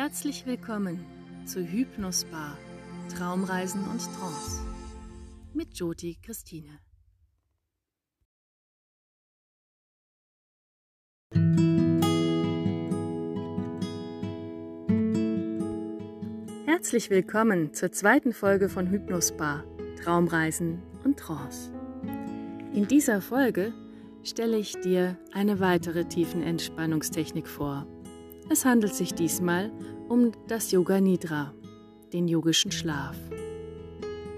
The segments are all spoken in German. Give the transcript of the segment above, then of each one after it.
Herzlich willkommen zu Hypnosbar Traumreisen und Trance mit Joti Christine. Herzlich willkommen zur zweiten Folge von Hypnosbar Traumreisen und Trance. In dieser Folge stelle ich dir eine weitere Tiefenentspannungstechnik vor. Es handelt sich diesmal um das Yoga Nidra, den yogischen Schlaf.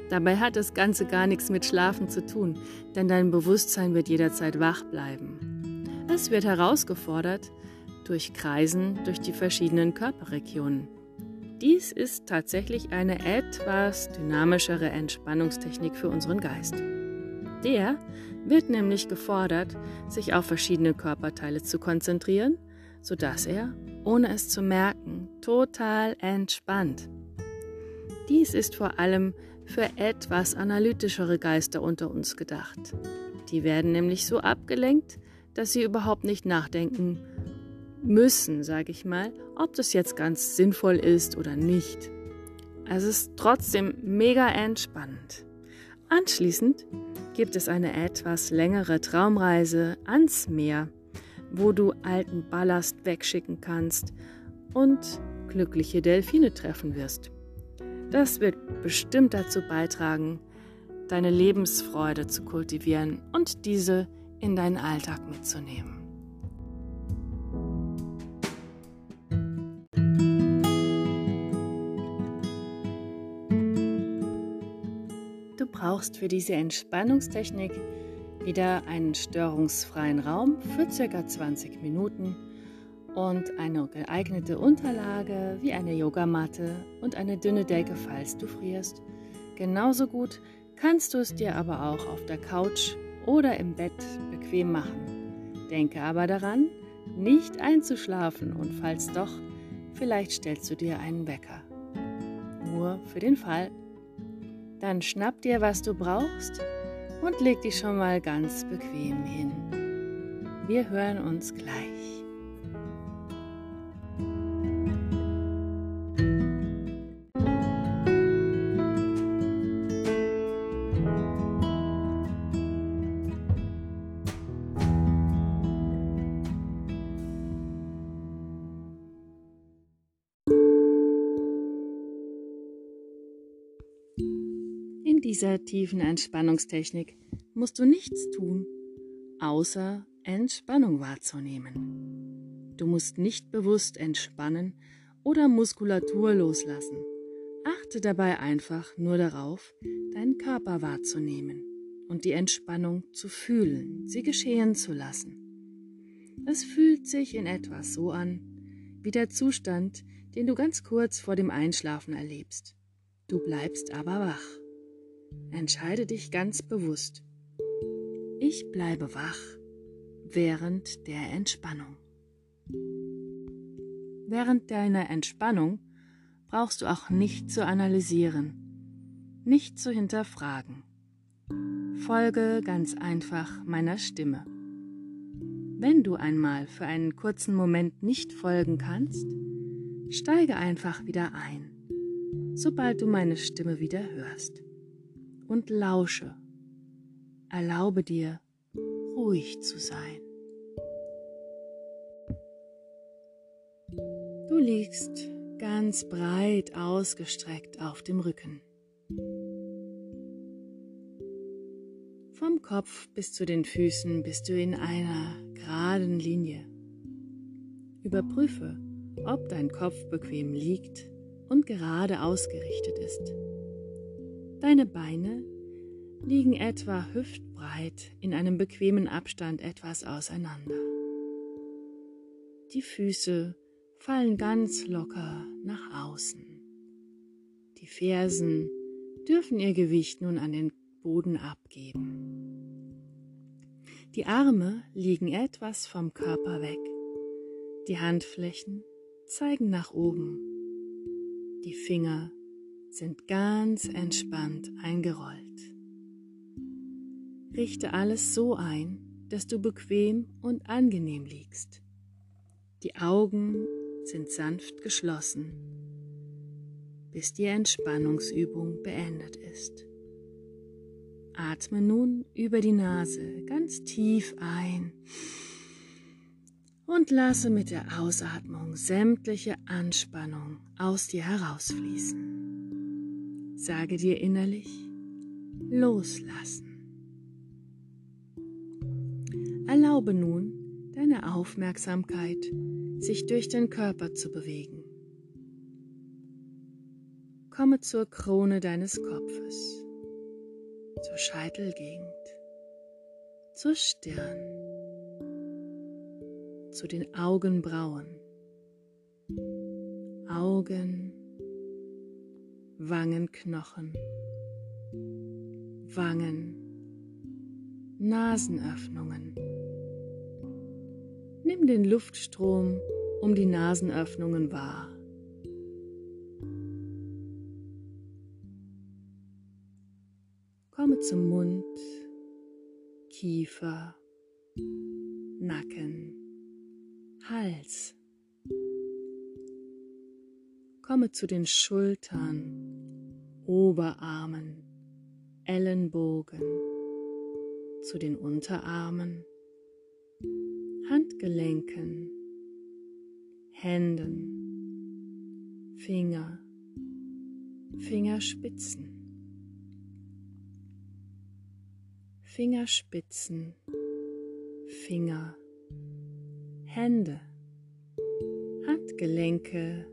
Dabei hat das Ganze gar nichts mit Schlafen zu tun, denn dein Bewusstsein wird jederzeit wach bleiben. Es wird herausgefordert durch Kreisen durch die verschiedenen Körperregionen. Dies ist tatsächlich eine etwas dynamischere Entspannungstechnik für unseren Geist. Der wird nämlich gefordert, sich auf verschiedene Körperteile zu konzentrieren, sodass er, ohne es zu merken, total entspannt. Dies ist vor allem für etwas analytischere Geister unter uns gedacht. Die werden nämlich so abgelenkt, dass sie überhaupt nicht nachdenken müssen, sage ich mal, ob das jetzt ganz sinnvoll ist oder nicht. Es ist trotzdem mega entspannend. Anschließend gibt es eine etwas längere Traumreise ans Meer, wo du alten Ballast wegschicken kannst und glückliche Delfine treffen wirst. Das wird bestimmt dazu beitragen, deine Lebensfreude zu kultivieren und diese in deinen Alltag mitzunehmen. brauchst für diese Entspannungstechnik wieder einen störungsfreien Raum für ca. 20 Minuten und eine geeignete Unterlage wie eine Yogamatte und eine dünne Decke, falls du frierst. Genauso gut kannst du es dir aber auch auf der Couch oder im Bett bequem machen. Denke aber daran, nicht einzuschlafen und falls doch, vielleicht stellst du dir einen Wecker. Nur für den Fall, dann schnapp dir, was du brauchst und leg dich schon mal ganz bequem hin. Wir hören uns gleich. Dieser tiefen Entspannungstechnik musst du nichts tun, außer Entspannung wahrzunehmen. Du musst nicht bewusst entspannen oder Muskulatur loslassen. Achte dabei einfach nur darauf, deinen Körper wahrzunehmen und die Entspannung zu fühlen, sie geschehen zu lassen. Es fühlt sich in etwa so an, wie der Zustand, den du ganz kurz vor dem Einschlafen erlebst. Du bleibst aber wach. Entscheide dich ganz bewusst. Ich bleibe wach während der Entspannung. Während deiner Entspannung brauchst du auch nicht zu analysieren, nicht zu hinterfragen. Folge ganz einfach meiner Stimme. Wenn du einmal für einen kurzen Moment nicht folgen kannst, steige einfach wieder ein, sobald du meine Stimme wieder hörst und lausche. Erlaube dir, ruhig zu sein. Du liegst ganz breit ausgestreckt auf dem Rücken. Vom Kopf bis zu den Füßen bist du in einer geraden Linie. Überprüfe, ob dein Kopf bequem liegt und gerade ausgerichtet ist. Deine Beine liegen etwa hüftbreit in einem bequemen Abstand etwas auseinander. Die Füße fallen ganz locker nach außen. Die Fersen dürfen ihr Gewicht nun an den Boden abgeben. Die Arme liegen etwas vom Körper weg. Die Handflächen zeigen nach oben. Die Finger sind ganz entspannt eingerollt. Richte alles so ein, dass du bequem und angenehm liegst. Die Augen sind sanft geschlossen, bis die Entspannungsübung beendet ist. Atme nun über die Nase ganz tief ein und lasse mit der Ausatmung sämtliche Anspannung aus dir herausfließen. Sage dir innerlich, loslassen. Erlaube nun, deine Aufmerksamkeit sich durch den Körper zu bewegen. Komme zur Krone deines Kopfes, zur Scheitelgegend, zur Stirn zu den Augenbrauen. Augen, Wangenknochen, Wangen, Nasenöffnungen. Nimm den Luftstrom um die Nasenöffnungen wahr. Komme zum Mund, Kiefer, Nacken. Hals. Komme zu den Schultern, Oberarmen, Ellenbogen, zu den Unterarmen, Handgelenken, Händen, Finger, Fingerspitzen. Fingerspitzen, Finger, Hände, Handgelenke,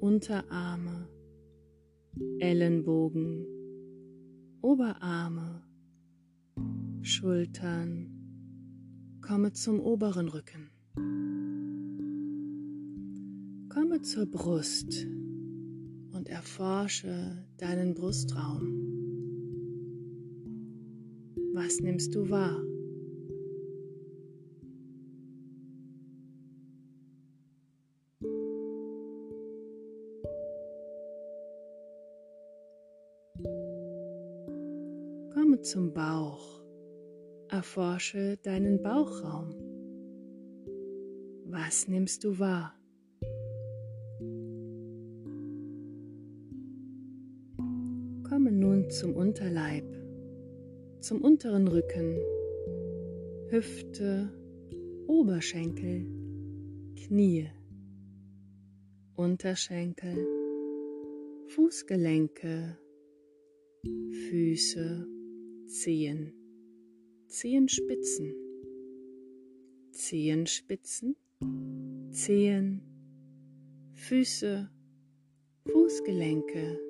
Unterarme, Ellenbogen, Oberarme, Schultern. Komme zum oberen Rücken. Komme zur Brust und erforsche deinen Brustraum. Was nimmst du wahr? Zum Bauch. Erforsche deinen Bauchraum. Was nimmst du wahr? Komme nun zum Unterleib, zum unteren Rücken, Hüfte, Oberschenkel, Knie, Unterschenkel, Fußgelenke, Füße, Zehen, Zehenspitzen, Zehenspitzen, Zehen, Füße, Fußgelenke,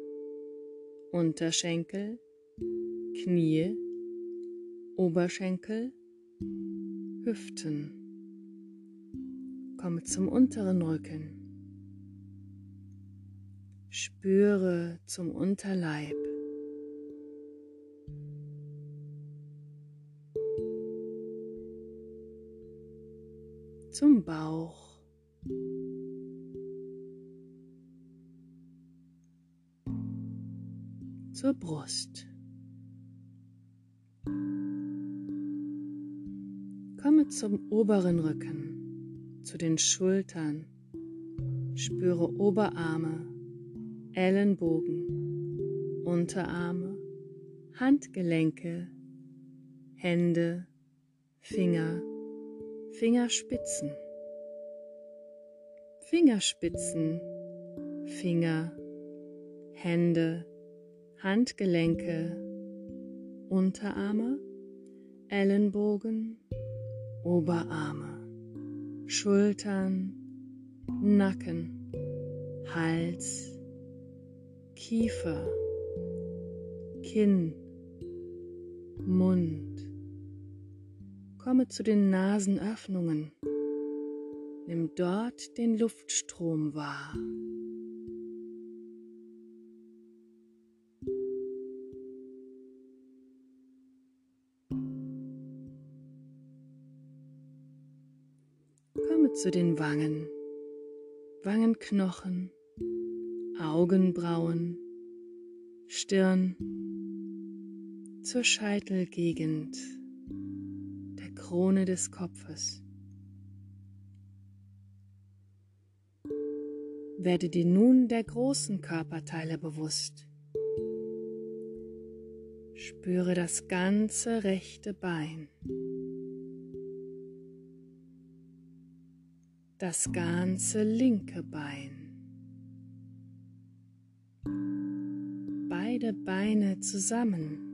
Unterschenkel, Knie, Oberschenkel, Hüften. Komme zum unteren Rücken. Spüre zum Unterleib. Zum Bauch. Zur Brust. Komme zum oberen Rücken, zu den Schultern. Spüre Oberarme, Ellenbogen, Unterarme, Handgelenke, Hände, Finger, Fingerspitzen, Fingerspitzen, Finger, Hände, Handgelenke, Unterarme, Ellenbogen, Oberarme, Schultern, Nacken, Hals, Kiefer, Kinn, Mund, Komme zu den Nasenöffnungen. Nimm dort den Luftstrom wahr. Komme zu den Wangen, Wangenknochen, Augenbrauen, Stirn, zur Scheitelgegend. Krone des Kopfes. Werde dir nun der großen Körperteile bewusst. Spüre das ganze rechte Bein. Das ganze linke Bein. Beide Beine zusammen.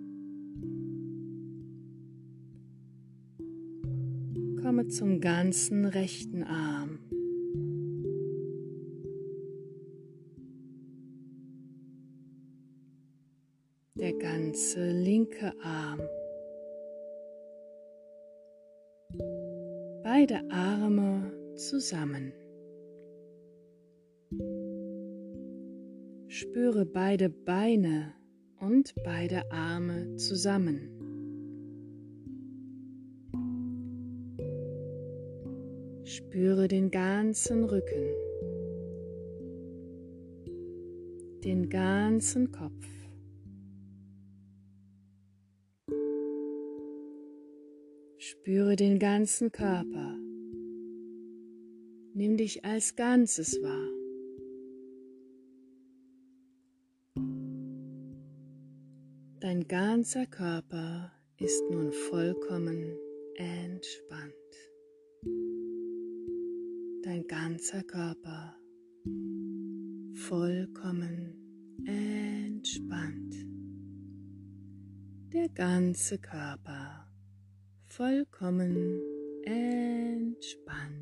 Komme zum ganzen rechten Arm. Der ganze linke Arm. Beide Arme zusammen. Spüre beide Beine und beide Arme zusammen. Spüre den ganzen Rücken, den ganzen Kopf. Spüre den ganzen Körper. Nimm dich als Ganzes wahr. Dein ganzer Körper ist nun vollkommen entspannt dein ganzer Körper vollkommen entspannt. Der ganze Körper vollkommen entspannt.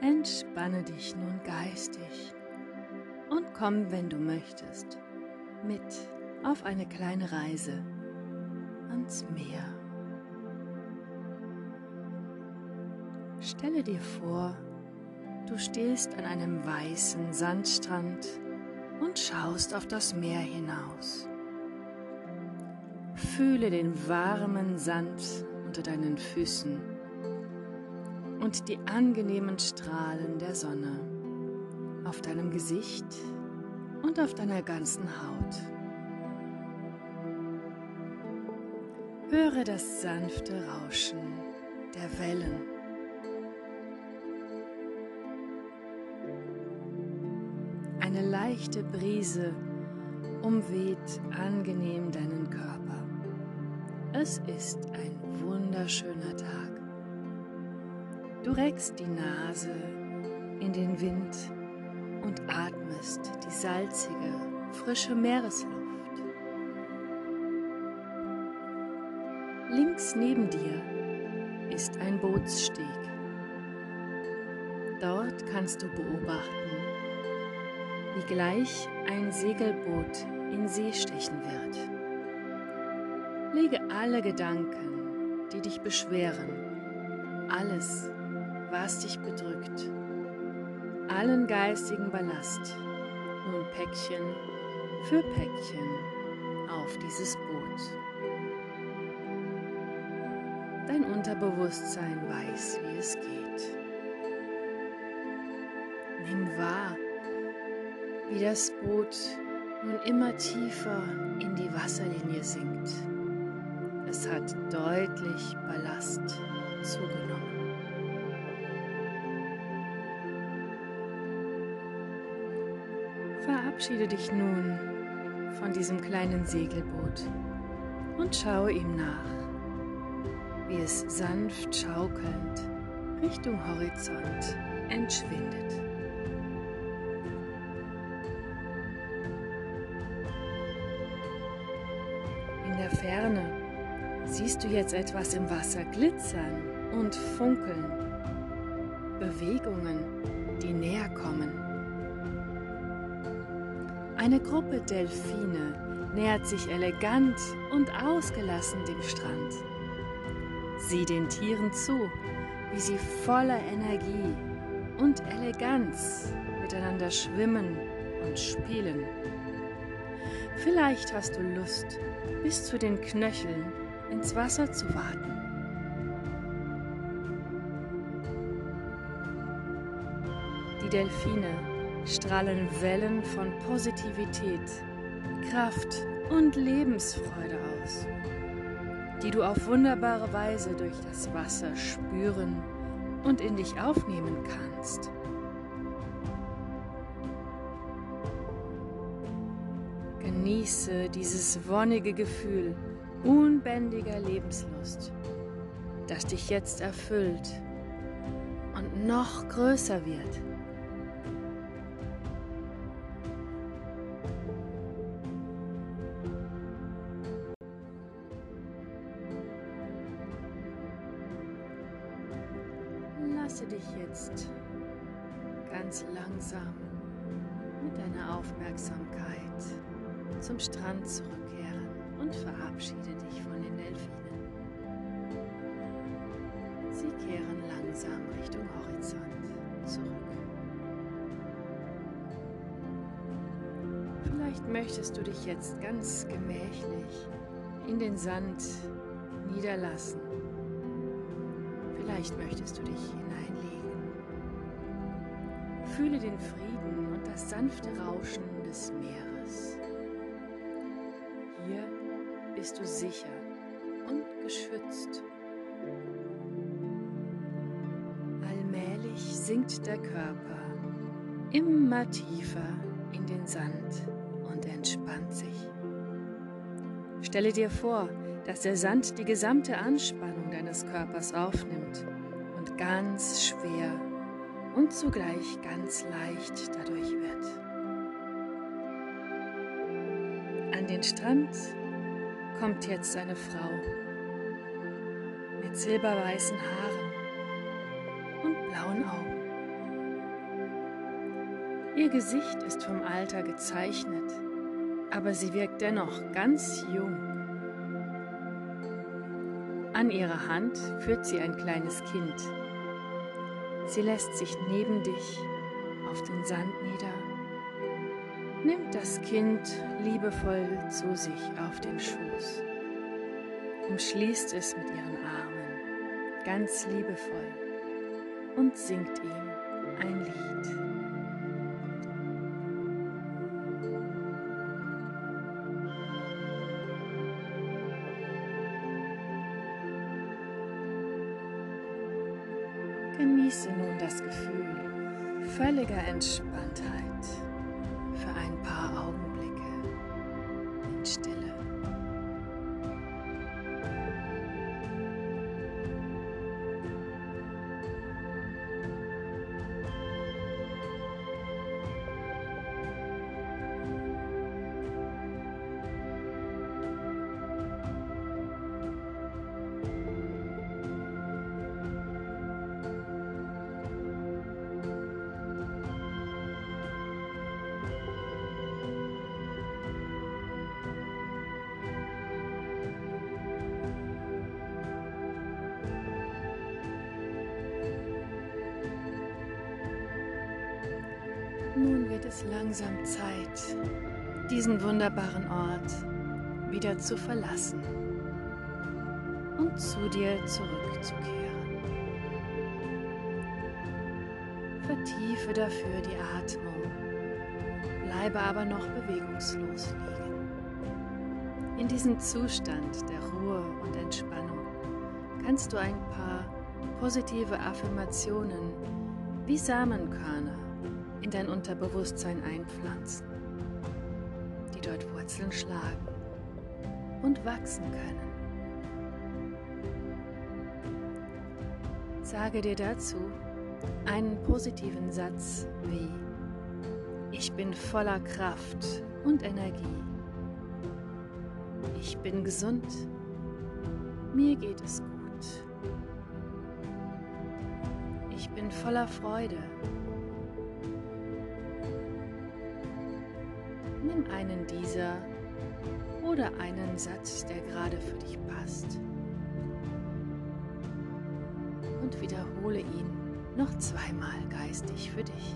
Entspanne dich nun geistig und komm, wenn du möchtest, mit auf eine kleine Reise ans Meer. Stelle dir vor, du stehst an einem weißen Sandstrand und schaust auf das Meer hinaus. Fühle den warmen Sand unter deinen Füßen und die angenehmen Strahlen der Sonne auf deinem Gesicht und auf deiner ganzen Haut. Höre das sanfte Rauschen der Wellen. Eine leichte Brise umweht angenehm deinen Körper. Es ist ein wunderschöner Tag. Du reckst die Nase in den Wind und atmest die salzige, frische Meeresluft. Links neben dir ist ein Bootssteg. Dort kannst du beobachten, wie gleich ein Segelboot in See stechen wird. Lege alle Gedanken, die dich beschweren, alles, was dich bedrückt, allen geistigen Ballast, nun Päckchen für Päckchen auf dieses Boot. Unterbewusstsein weiß, wie es geht. Nimm wahr, wie das Boot nun immer tiefer in die Wasserlinie sinkt. Es hat deutlich Ballast zugenommen. Verabschiede dich nun von diesem kleinen Segelboot und schaue ihm nach wie es sanft schaukelnd Richtung Horizont entschwindet. In der Ferne siehst du jetzt etwas im Wasser glitzern und funkeln. Bewegungen, die näher kommen. Eine Gruppe Delfine nähert sich elegant und ausgelassen dem Strand. Sieh den Tieren zu, wie sie voller Energie und Eleganz miteinander schwimmen und spielen. Vielleicht hast du Lust, bis zu den Knöcheln ins Wasser zu warten. Die Delfine strahlen Wellen von Positivität, Kraft und Lebensfreude aus. Die du auf wunderbare Weise durch das Wasser spüren und in dich aufnehmen kannst. Genieße dieses wonnige Gefühl unbändiger Lebenslust, das dich jetzt erfüllt und noch größer wird. Dich jetzt ganz langsam mit deiner Aufmerksamkeit zum Strand zurückkehren und verabschiede dich von den Delfinen. Sie kehren langsam Richtung Horizont zurück. Vielleicht möchtest du dich jetzt ganz gemächlich in den Sand niederlassen. Vielleicht möchtest du dich hineinlegen. Fühle den Frieden und das sanfte Rauschen des Meeres. Hier bist du sicher und geschützt. Allmählich sinkt der Körper immer tiefer in den Sand und entspannt sich. Stelle dir vor, dass der Sand die gesamte Anspannung deines Körpers aufnimmt und ganz schwer und zugleich ganz leicht dadurch wird. An den Strand kommt jetzt eine Frau mit silberweißen Haaren und blauen Augen. Ihr Gesicht ist vom Alter gezeichnet, aber sie wirkt dennoch ganz jung. An ihrer Hand führt sie ein kleines Kind. Sie lässt sich neben dich auf den Sand nieder, nimmt das Kind liebevoll zu sich auf den Schoß, umschließt es mit ihren Armen, ganz liebevoll, und singt ihm ein Lied. Völliger Entspanntheit für ein paar Augenblicke in Stille. Nun wird es langsam Zeit, diesen wunderbaren Ort wieder zu verlassen und zu dir zurückzukehren. Vertiefe dafür die Atmung, bleibe aber noch bewegungslos liegen. In diesem Zustand der Ruhe und Entspannung kannst du ein paar positive Affirmationen wie Samenkörner in dein Unterbewusstsein einpflanzen, die dort Wurzeln schlagen und wachsen können. Sage dir dazu einen positiven Satz wie Ich bin voller Kraft und Energie. Ich bin gesund. Mir geht es gut. Ich bin voller Freude. Einen dieser oder einen Satz, der gerade für dich passt. Und wiederhole ihn noch zweimal geistig für dich.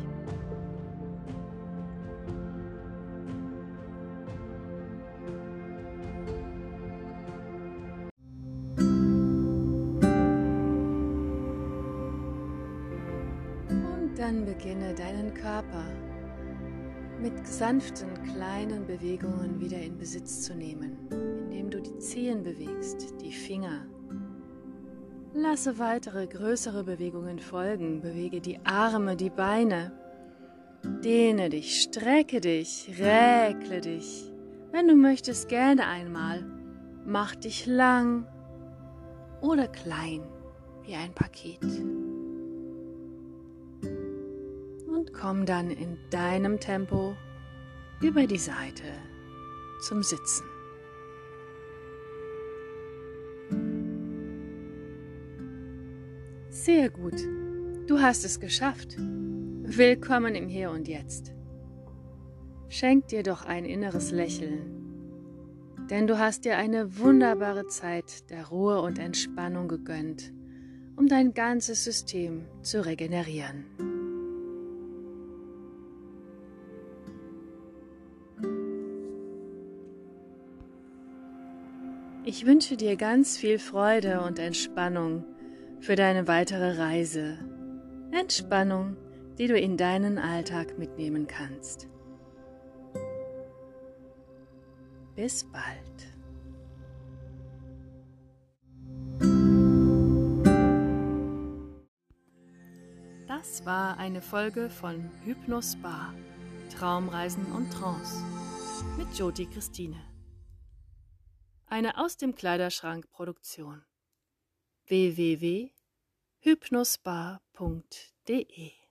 Und dann beginne deinen Körper mit sanften kleinen Bewegungen wieder in Besitz zu nehmen, indem du die Zehen bewegst, die Finger. Lasse weitere größere Bewegungen folgen. Bewege die Arme, die Beine. Dehne dich, strecke dich, räkle dich. Wenn du möchtest, gerne einmal. Mach dich lang oder klein wie ein Paket. Komm dann in deinem Tempo über die Seite zum Sitzen. Sehr gut, du hast es geschafft. Willkommen im Hier und Jetzt. Schenk dir doch ein inneres Lächeln, denn du hast dir eine wunderbare Zeit der Ruhe und Entspannung gegönnt, um dein ganzes System zu regenerieren. Ich wünsche dir ganz viel Freude und Entspannung für deine weitere Reise. Entspannung, die du in deinen Alltag mitnehmen kannst. Bis bald. Das war eine Folge von Hypnospa, Traumreisen und Trance mit Joti Christine. Eine aus dem Kleiderschrank Produktion. www.hypnospa.de